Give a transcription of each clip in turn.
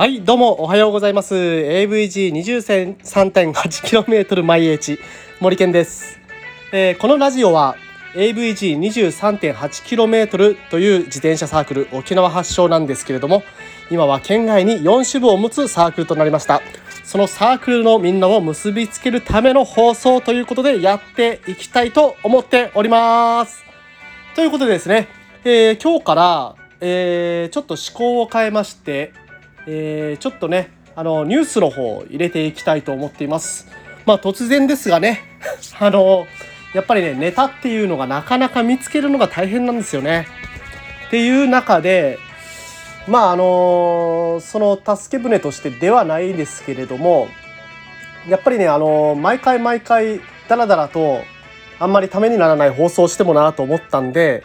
はいどうもおはようございます。AVG23.8km 毎 H 森健です、えー、このラジオは AVG23.8km という自転車サークル沖縄発祥なんですけれども今は県外に4支部を持つサークルとなりました。そのサークルのみんなを結びつけるための放送ということでやっていきたいと思っております。ということでですね、えー、今日から、えー、ちょっと思考を変えましてえー、ちょっとねあのニュースの方を入れていきたいと思っています。まあ突然ですがね あのやっぱりねネタっていうのがなかなか見つけるのが大変なんですよね。っていう中でまああのその助け舟としてではないですけれどもやっぱりねあの毎回毎回ダラダラとあんまりためにならない放送してもなと思ったんで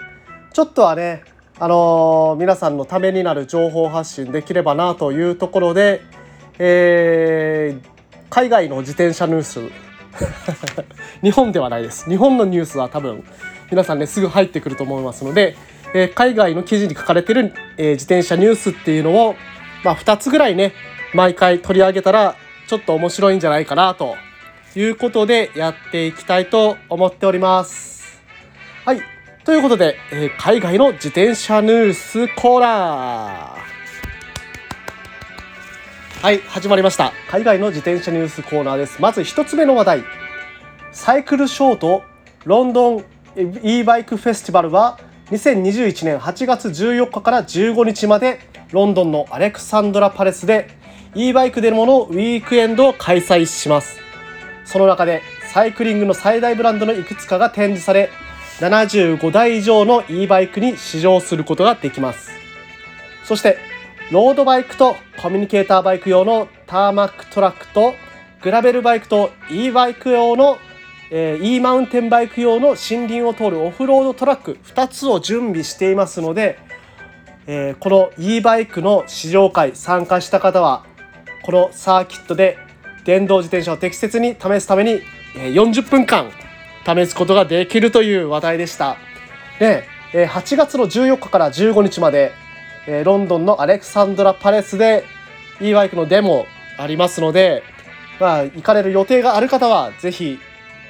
ちょっとはねあのー、皆さんのためになる情報発信できればなというところで、えー、海外の自転車ニュース。日本ではないです。日本のニュースは多分皆さんねすぐ入ってくると思いますので、えー、海外の記事に書かれてる、え、自転車ニュースっていうのを、まあ、2つぐらいね毎回取り上げたらちょっと面白いんじゃないかなということでやっていきたいと思っております。はい。ということで、えー、海外の自転車ニュースコーナー。はい。始まりました。海外の自転車ニュースコーナーです。まず1つ目の話題。サイクルショートロンドン e バイクフェスティバルは2021年8月14日から15日までロンドンのアレクサンドラパレスで e バイクでのものウィークエンドを開催します。その中でサイクリングの最大ブランドのいくつかが展示され75台以上の e バイクに試乗することができます。そしてロードバイクとコミュニケーターバイク用のターマックトラックとグラベルバイクと e バイク用の、え、e マウンテンバイク用の森林を通るオフロードトラック2つを準備していますので、え、この e バイクの試乗会参加した方はこのサーキットで電動自転車を適切に試すために40分間試すことができるという話題でした。で、8月の14日から15日まで、ロンドンのアレクサンドラ・パレスで e バイクのデモありますので、まあ、行かれる予定がある方は、ぜひ、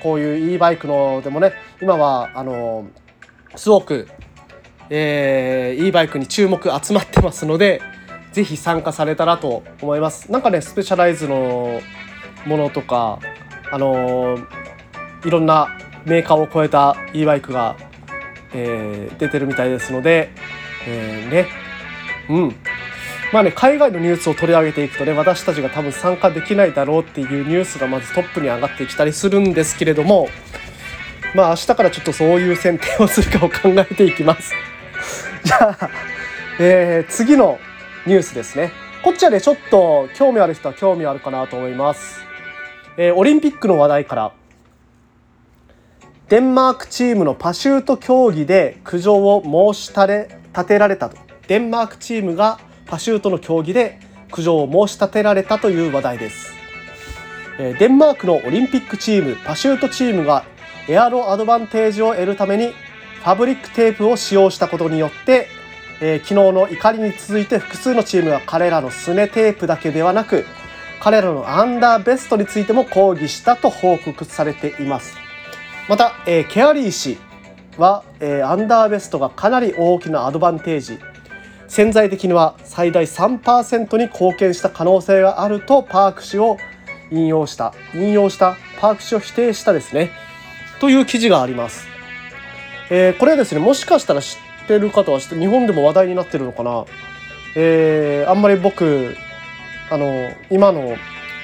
こういう e バイクのでもね、今は、あの、すごく、えー、e バイクに注目集まってますので、ぜひ参加されたらと思います。なんかね、スペシャライズのものとか、あのいろんなメーカーを超えた e バイクが、えー、出てるみたいですので、えー、ねうんまあね海外のニュースを取り上げていくとね私たちが多分参加できないだろうっていうニュースがまずトップに上がってきたりするんですけれどもまあ明日からちょっとそういう選定をするかを考えていきます。じゃあ、えー、次のニュースですね。こっちはねちょっと興味ある人は興味あるかなと思います。えー、オリンピックの話題から。デンマークチームのパシュート競技で苦情を申し立てられたと。デンマークチームがパシュートの競技で苦情を申し立てられたという話題です。デンマークのオリンピックチームパシュートチームがエアロアドバンテージを得るためにファブリックテープを使用したことによって、えー、昨日の怒りに続いて複数のチームが彼らのすねテープだけではなく彼らのアンダーベストについても抗議したと報告されています。また、えー、ケアリー氏は、えー、アンダーベストがかなり大きなアドバンテージ。潜在的には最大3%に貢献した可能性があるとパーク氏を引用した引用したパーク氏を否定したですね。という記事があります、えー、これはですねもしかしたら知ってる方は日本でも話題になってるのかな、えー、あんまり僕あの今の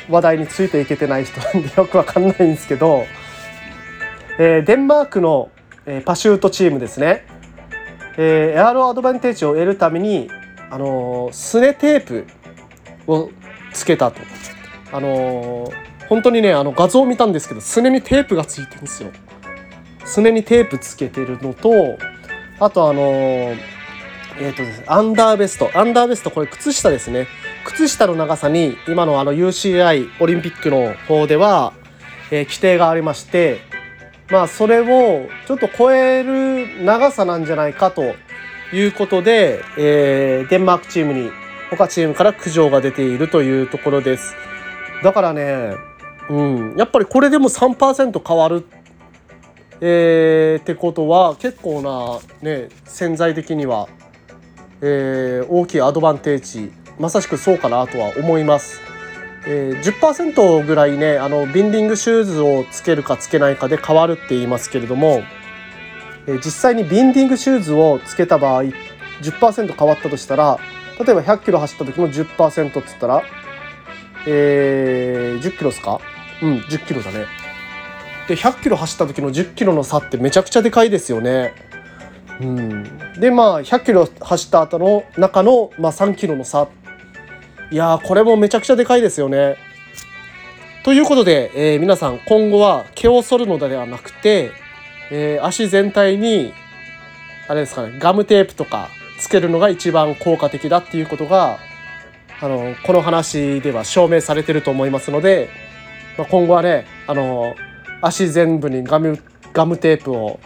話題についていけてない人なんで よくわかんないんですけどえー、デンマークの、えー、パシュートチームですね、えー、エアロアドバンテージを得るために、あのー、スネテープをつけたと。あのー、本当にねあの画像を見たんですけどすねにテープがついてるんですよ。すねにテープつけてるのとあとあのー、えっ、ー、とですねアンダーベストアンダーベストこれ靴下ですね靴下の長さに今のあの UCI オリンピックの方では、えー、規定がありましてまあそれをちょっと超える長さなんじゃないかということで、えー、デンマークチームに他チームから苦情が出ているというところです。だからね、うん、やっぱりこれでも3%変わる、えー、ってことは結構な、ね、潜在的には、えー、大きいアドバンテージまさしくそうかなとは思います。えー、10%ぐらいねあのビンディングシューズをつけるかつけないかで変わるって言いますけれども、えー、実際にビンディングシューズをつけた場合10%変わったとしたら例えば100キロ走った時の10%っつったら、えー、10キロですか？うん10キロだね。で100キロ走った時の10キロの差ってめちゃくちゃでかいですよね。うん、でまあ100キロ走った後の中の、まあ、3キロの差いやこれもめちゃくちゃでかいですよね。ということで、えー、皆さん今後は毛を剃るのではなくて、えー、足全体にあれですかねガムテープとかつけるのが一番効果的だっていうことがあのこの話では証明されてると思いますので、まあ、今後はねあの足全部にガムガムテープを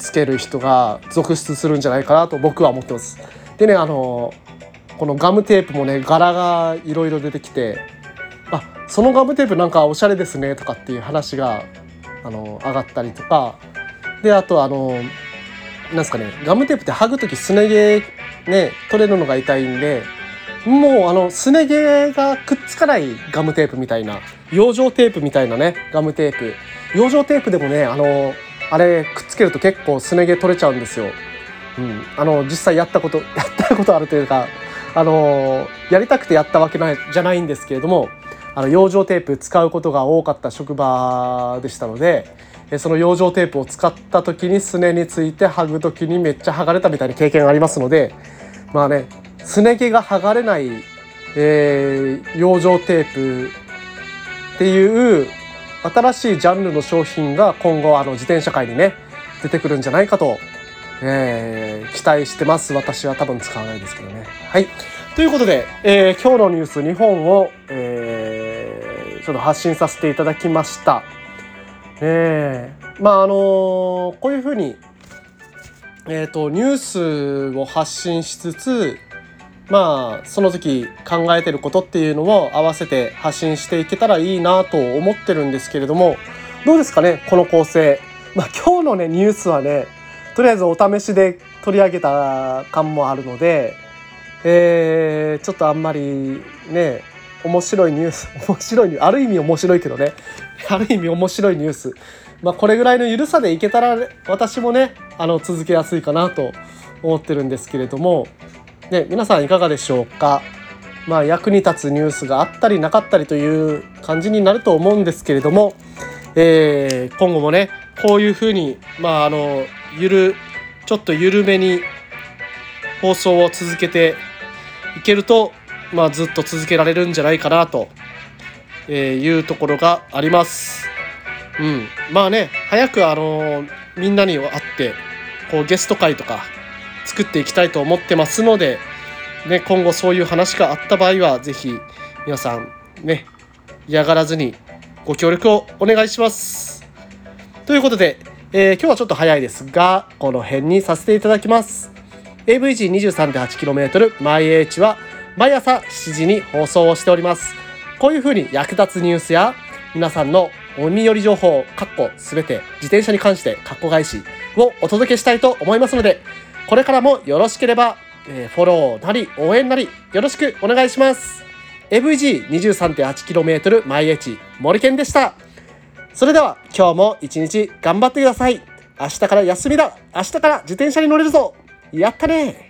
つける人が続出するんじゃないかなと僕は思ってます。でねあのこのガムテープもね柄がいろいろ出てきてあそのガムテープなんかおしゃれですねとかっていう話があの上がったりとかであとあのなんすかねガムテープって剥ぐ時すね毛ね取れるのが痛いんでもうあのすね毛がくっつかないガムテープみたいな養生テープみたいなねガムテープ養生テープでもねあのあれくっつけると結構すね毛取れちゃうんですよ。うん、あの実際やったこと やったことあるというかあのやりたくてやったわけないじゃないんですけれどもあの養生テープ使うことが多かった職場でしたのでその養生テープを使った時にすねについて剥ぐ時にめっちゃ剥がれたみたいな経験がありますのでまあねすね毛が剥がれない、えー、養生テープっていう新しいジャンルの商品が今後あの自転車界にね出てくるんじゃないかとえー、期待してます。私は多分使わないですけどね。はい。ということで、えー、今日のニュース2本を、えー、ちょっと発信させていただきました。えー、まああの、こういうふうにえーと、ニュースを発信しつつまあその時考えてることっていうのを合わせて発信していけたらいいなと思ってるんですけれどもどうですかねこの構成。まあ今日のねニュースはねとりあえずお試しで取り上げた感もあるので、えー、ちょっとあんまりね面白いニュース 面白いある意味面白いけどね ある意味面白いニュースまあこれぐらいの緩さでいけたら私もねあの続けやすいかなと思ってるんですけれども、ね、皆さんいかがでしょうか？まあ役に立つニュースがあったりなかったりという感じになると思うんですけれども、えー、今後もねこういうふうにまああのゆるちょっと緩めに放送を続けていけると、まあ、ずっと続けられるんじゃないかなとえいうところがあります。うん、まあね早くあのみんなに会ってこうゲスト会とか作っていきたいと思ってますので、ね、今後そういう話があった場合は是非皆さんね嫌がらずにご協力をお願いします。ということでえー、今日はちょっと早いですが、この辺にさせていただきます。AVG23.8km 毎 H は毎朝7時に放送をしております。こういう風に役立つニュースや皆さんのお身寄り情報、かっこすべて自転車に関してかっこ返しをお届けしたいと思いますので、これからもよろしければ、えー、フォローなり応援なりよろしくお願いします。AVG23.8km 毎日森健でした。それでは今日も一日頑張ってください。明日から休みだ。明日から自転車に乗れるぞ。やったね